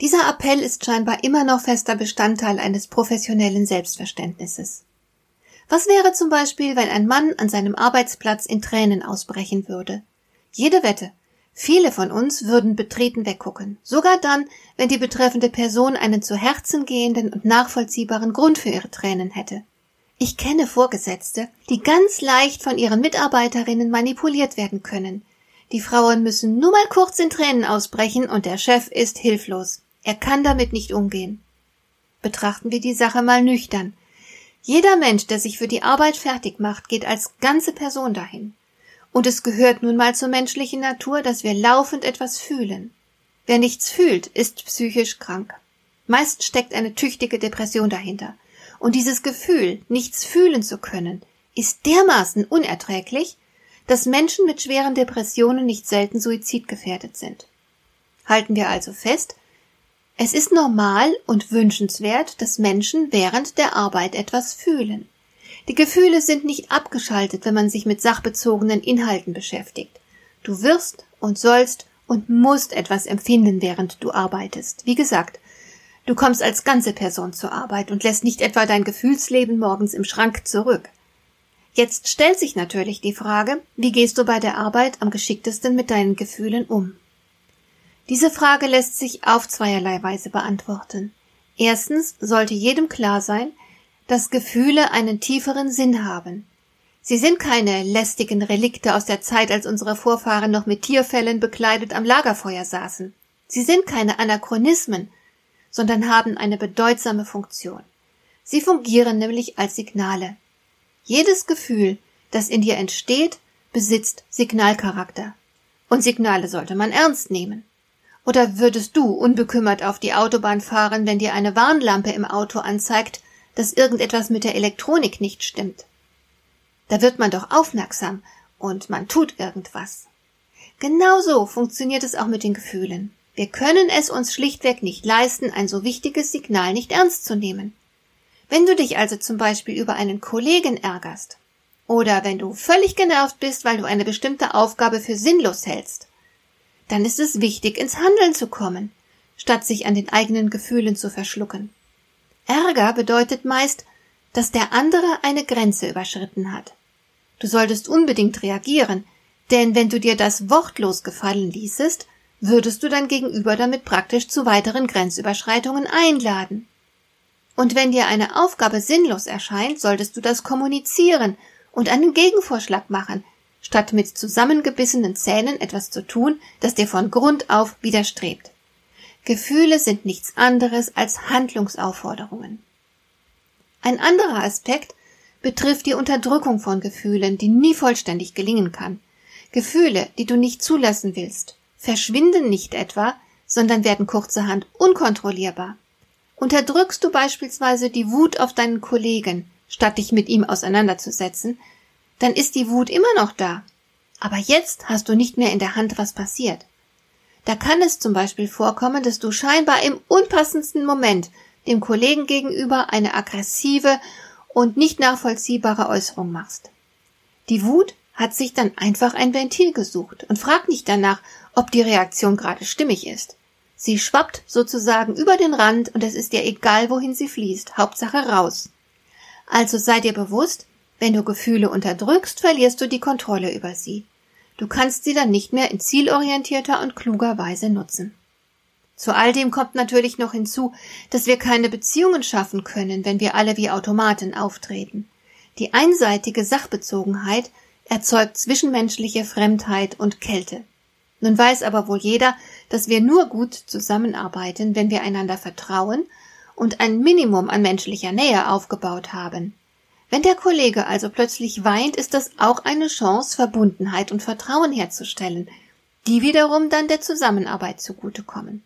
Dieser Appell ist scheinbar immer noch fester Bestandteil eines professionellen Selbstverständnisses. Was wäre zum Beispiel, wenn ein Mann an seinem Arbeitsplatz in Tränen ausbrechen würde? Jede Wette. Viele von uns würden betreten weggucken, sogar dann, wenn die betreffende Person einen zu Herzen gehenden und nachvollziehbaren Grund für ihre Tränen hätte. Ich kenne Vorgesetzte, die ganz leicht von ihren Mitarbeiterinnen manipuliert werden können. Die Frauen müssen nur mal kurz in Tränen ausbrechen und der Chef ist hilflos. Er kann damit nicht umgehen. Betrachten wir die Sache mal nüchtern. Jeder Mensch, der sich für die Arbeit fertig macht, geht als ganze Person dahin. Und es gehört nun mal zur menschlichen Natur, dass wir laufend etwas fühlen. Wer nichts fühlt, ist psychisch krank. Meist steckt eine tüchtige Depression dahinter. Und dieses Gefühl, nichts fühlen zu können, ist dermaßen unerträglich, dass Menschen mit schweren Depressionen nicht selten suizidgefährdet sind. Halten wir also fest, es ist normal und wünschenswert, dass Menschen während der Arbeit etwas fühlen. Die Gefühle sind nicht abgeschaltet, wenn man sich mit sachbezogenen Inhalten beschäftigt. Du wirst und sollst und musst etwas empfinden, während du arbeitest. Wie gesagt, du kommst als ganze Person zur Arbeit und lässt nicht etwa dein Gefühlsleben morgens im Schrank zurück. Jetzt stellt sich natürlich die Frage, wie gehst du bei der Arbeit am geschicktesten mit deinen Gefühlen um? Diese Frage lässt sich auf zweierlei Weise beantworten. Erstens sollte jedem klar sein, dass Gefühle einen tieferen Sinn haben. Sie sind keine lästigen Relikte aus der Zeit, als unsere Vorfahren noch mit Tierfällen bekleidet am Lagerfeuer saßen. Sie sind keine Anachronismen, sondern haben eine bedeutsame Funktion. Sie fungieren nämlich als Signale. Jedes Gefühl, das in dir entsteht, besitzt Signalcharakter. Und Signale sollte man ernst nehmen. Oder würdest du unbekümmert auf die Autobahn fahren, wenn dir eine Warnlampe im Auto anzeigt, dass irgendetwas mit der Elektronik nicht stimmt? Da wird man doch aufmerksam und man tut irgendwas. Genauso funktioniert es auch mit den Gefühlen. Wir können es uns schlichtweg nicht leisten, ein so wichtiges Signal nicht ernst zu nehmen. Wenn du dich also zum Beispiel über einen Kollegen ärgerst, oder wenn du völlig genervt bist, weil du eine bestimmte Aufgabe für sinnlos hältst, dann ist es wichtig, ins Handeln zu kommen, statt sich an den eigenen Gefühlen zu verschlucken. Ärger bedeutet meist, dass der andere eine Grenze überschritten hat. Du solltest unbedingt reagieren, denn wenn du dir das wortlos gefallen ließest, würdest du dein Gegenüber damit praktisch zu weiteren Grenzüberschreitungen einladen. Und wenn dir eine Aufgabe sinnlos erscheint, solltest du das kommunizieren und einen Gegenvorschlag machen, statt mit zusammengebissenen Zähnen etwas zu tun, das dir von Grund auf widerstrebt. Gefühle sind nichts anderes als Handlungsaufforderungen. Ein anderer Aspekt betrifft die Unterdrückung von Gefühlen, die nie vollständig gelingen kann. Gefühle, die du nicht zulassen willst, verschwinden nicht etwa, sondern werden kurzerhand unkontrollierbar. Unterdrückst du beispielsweise die Wut auf deinen Kollegen, statt dich mit ihm auseinanderzusetzen, dann ist die Wut immer noch da. Aber jetzt hast du nicht mehr in der Hand, was passiert. Da kann es zum Beispiel vorkommen, dass du scheinbar im unpassendsten Moment dem Kollegen gegenüber eine aggressive und nicht nachvollziehbare Äußerung machst. Die Wut hat sich dann einfach ein Ventil gesucht und fragt nicht danach, ob die Reaktion gerade stimmig ist. Sie schwappt sozusagen über den Rand und es ist dir egal, wohin sie fließt, Hauptsache raus. Also sei dir bewusst, wenn du Gefühle unterdrückst, verlierst du die Kontrolle über sie. Du kannst sie dann nicht mehr in zielorientierter und kluger Weise nutzen. Zu all dem kommt natürlich noch hinzu, dass wir keine Beziehungen schaffen können, wenn wir alle wie Automaten auftreten. Die einseitige Sachbezogenheit erzeugt zwischenmenschliche Fremdheit und Kälte. Nun weiß aber wohl jeder, dass wir nur gut zusammenarbeiten, wenn wir einander vertrauen und ein Minimum an menschlicher Nähe aufgebaut haben. Wenn der Kollege also plötzlich weint, ist das auch eine Chance, Verbundenheit und Vertrauen herzustellen, die wiederum dann der Zusammenarbeit zugutekommen.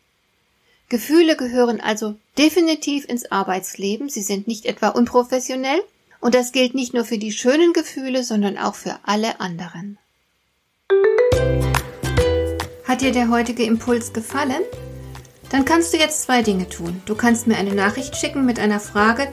Gefühle gehören also definitiv ins Arbeitsleben, sie sind nicht etwa unprofessionell, und das gilt nicht nur für die schönen Gefühle, sondern auch für alle anderen. Hat dir der heutige Impuls gefallen? Dann kannst du jetzt zwei Dinge tun. Du kannst mir eine Nachricht schicken mit einer Frage,